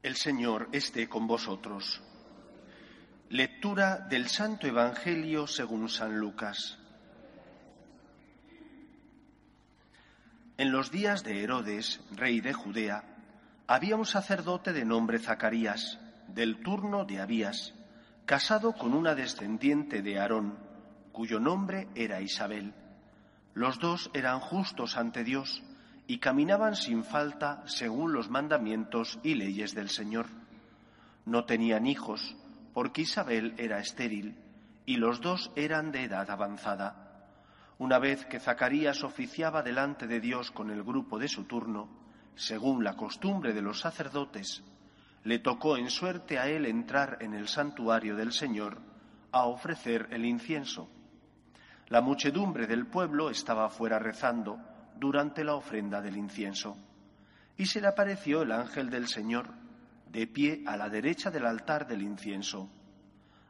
El Señor esté con vosotros. Lectura del Santo Evangelio según San Lucas. En los días de Herodes, rey de Judea, había un sacerdote de nombre Zacarías, del turno de Abías, casado con una descendiente de Aarón, cuyo nombre era Isabel. Los dos eran justos ante Dios y caminaban sin falta según los mandamientos y leyes del Señor. No tenían hijos, porque Isabel era estéril, y los dos eran de edad avanzada. Una vez que Zacarías oficiaba delante de Dios con el grupo de su turno, según la costumbre de los sacerdotes, le tocó en suerte a él entrar en el santuario del Señor a ofrecer el incienso. La muchedumbre del pueblo estaba fuera rezando, durante la ofrenda del incienso. Y se le apareció el ángel del Señor, de pie a la derecha del altar del incienso.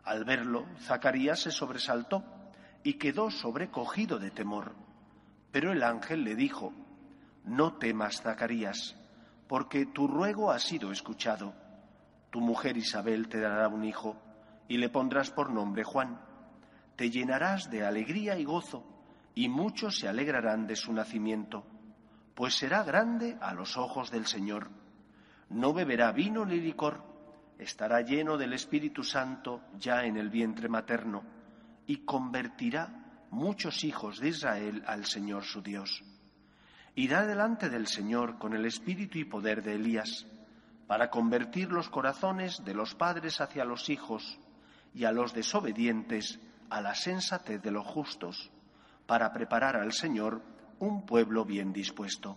Al verlo, Zacarías se sobresaltó y quedó sobrecogido de temor. Pero el ángel le dijo, No temas, Zacarías, porque tu ruego ha sido escuchado. Tu mujer Isabel te dará un hijo y le pondrás por nombre Juan. Te llenarás de alegría y gozo y muchos se alegrarán de su nacimiento, pues será grande a los ojos del Señor. No beberá vino ni licor, estará lleno del Espíritu Santo ya en el vientre materno, y convertirá muchos hijos de Israel al Señor su Dios. Irá delante del Señor con el espíritu y poder de Elías, para convertir los corazones de los padres hacia los hijos y a los desobedientes a la sensatez de los justos para preparar al Señor un pueblo bien dispuesto.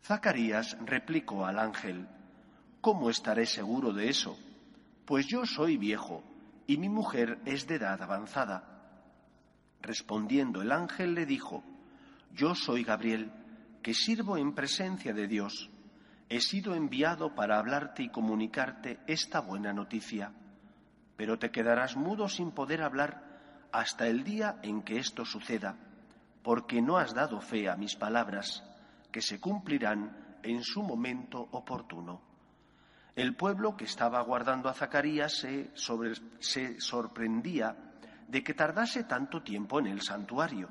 Zacarías replicó al ángel, ¿Cómo estaré seguro de eso? Pues yo soy viejo y mi mujer es de edad avanzada. Respondiendo el ángel le dijo, Yo soy Gabriel, que sirvo en presencia de Dios. He sido enviado para hablarte y comunicarte esta buena noticia, pero te quedarás mudo sin poder hablar hasta el día en que esto suceda, porque no has dado fe a mis palabras, que se cumplirán en su momento oportuno. El pueblo que estaba aguardando a Zacarías se, se sorprendía de que tardase tanto tiempo en el santuario.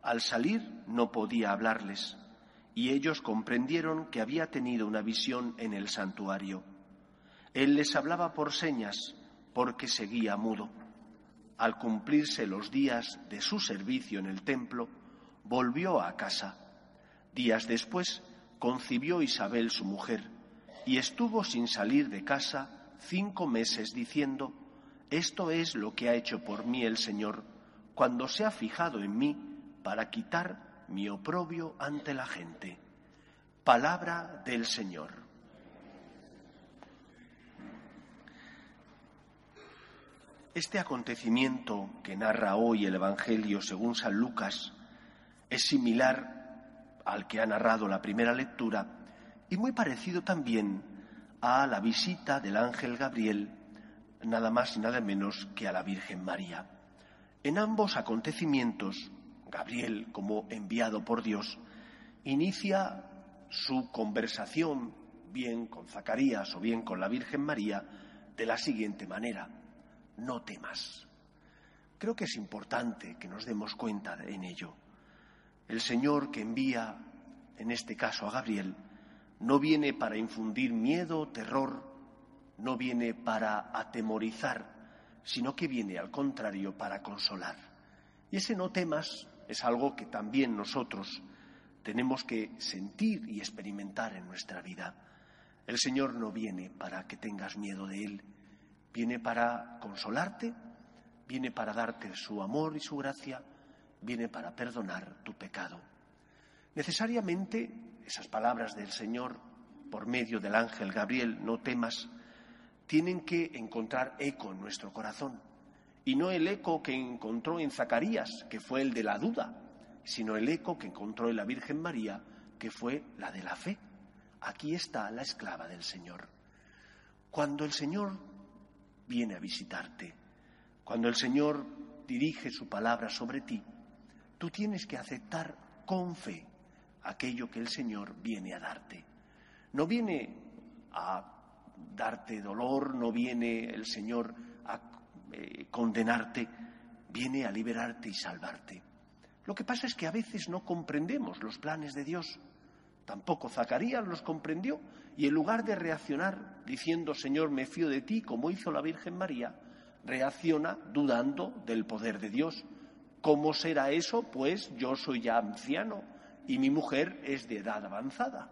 Al salir no podía hablarles, y ellos comprendieron que había tenido una visión en el santuario. Él les hablaba por señas, porque seguía mudo al cumplirse los días de su servicio en el templo, volvió a casa. Días después concibió Isabel su mujer y estuvo sin salir de casa cinco meses diciendo, esto es lo que ha hecho por mí el Señor cuando se ha fijado en mí para quitar mi oprobio ante la gente. Palabra del Señor. Este acontecimiento que narra hoy el Evangelio según San Lucas es similar al que ha narrado la primera lectura y muy parecido también a la visita del ángel Gabriel, nada más y nada menos que a la Virgen María. En ambos acontecimientos, Gabriel, como enviado por Dios, inicia su conversación, bien con Zacarías o bien con la Virgen María, de la siguiente manera no temas. Creo que es importante que nos demos cuenta en ello. El Señor que envía, en este caso a Gabriel, no viene para infundir miedo, terror, no viene para atemorizar, sino que viene al contrario para consolar. Y ese no temas es algo que también nosotros tenemos que sentir y experimentar en nuestra vida. El Señor no viene para que tengas miedo de Él, Viene para consolarte, viene para darte su amor y su gracia, viene para perdonar tu pecado. Necesariamente esas palabras del Señor por medio del ángel Gabriel, no temas, tienen que encontrar eco en nuestro corazón. Y no el eco que encontró en Zacarías, que fue el de la duda, sino el eco que encontró en la Virgen María, que fue la de la fe. Aquí está la esclava del Señor. Cuando el Señor viene a visitarte. Cuando el Señor dirige su palabra sobre ti, tú tienes que aceptar con fe aquello que el Señor viene a darte. No viene a darte dolor, no viene el Señor a eh, condenarte, viene a liberarte y salvarte. Lo que pasa es que a veces no comprendemos los planes de Dios. Tampoco Zacarías los comprendió y en lugar de reaccionar diciendo Señor me fío de ti como hizo la Virgen María, reacciona dudando del poder de Dios. ¿Cómo será eso? Pues yo soy ya anciano y mi mujer es de edad avanzada.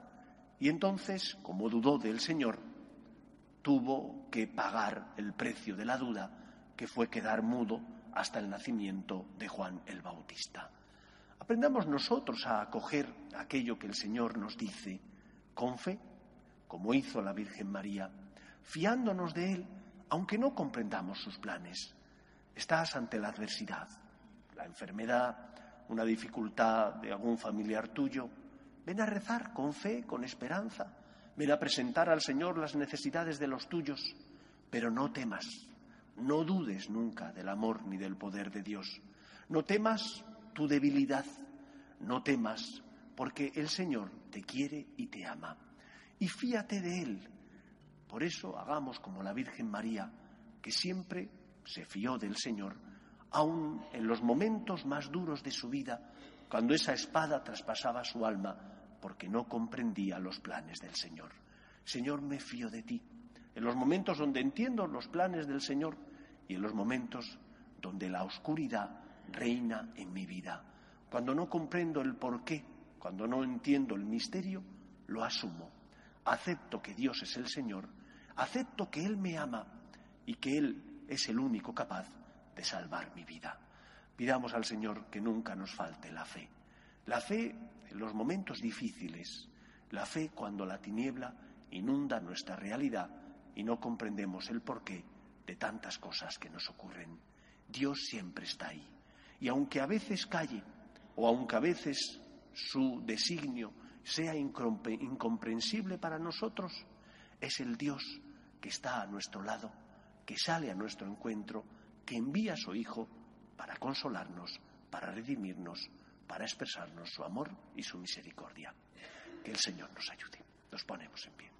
Y entonces, como dudó del Señor, tuvo que pagar el precio de la duda, que fue quedar mudo hasta el nacimiento de Juan el Bautista. Aprendamos nosotros a acoger aquello que el Señor nos dice con fe, como hizo la Virgen María, fiándonos de Él, aunque no comprendamos sus planes. Estás ante la adversidad, la enfermedad, una dificultad de algún familiar tuyo. Ven a rezar con fe, con esperanza. Ven a presentar al Señor las necesidades de los tuyos. Pero no temas, no dudes nunca del amor ni del poder de Dios. No temas tu debilidad. No temas, porque el Señor te quiere y te ama. Y fíate de Él. Por eso hagamos como la Virgen María, que siempre se fió del Señor, aun en los momentos más duros de su vida, cuando esa espada traspasaba su alma, porque no comprendía los planes del Señor. Señor, me fío de ti. En los momentos donde entiendo los planes del Señor y en los momentos donde la oscuridad reina en mi vida. Cuando no comprendo el porqué, cuando no entiendo el misterio, lo asumo. Acepto que Dios es el Señor, acepto que Él me ama y que Él es el único capaz de salvar mi vida. Pidamos al Señor que nunca nos falte la fe. La fe en los momentos difíciles, la fe cuando la tiniebla inunda nuestra realidad y no comprendemos el porqué de tantas cosas que nos ocurren. Dios siempre está ahí. Y aunque a veces calle, o aunque a veces su designio sea incomprensible para nosotros, es el Dios que está a nuestro lado, que sale a nuestro encuentro, que envía a su Hijo para consolarnos, para redimirnos, para expresarnos su amor y su misericordia. Que el Señor nos ayude. Nos ponemos en pie.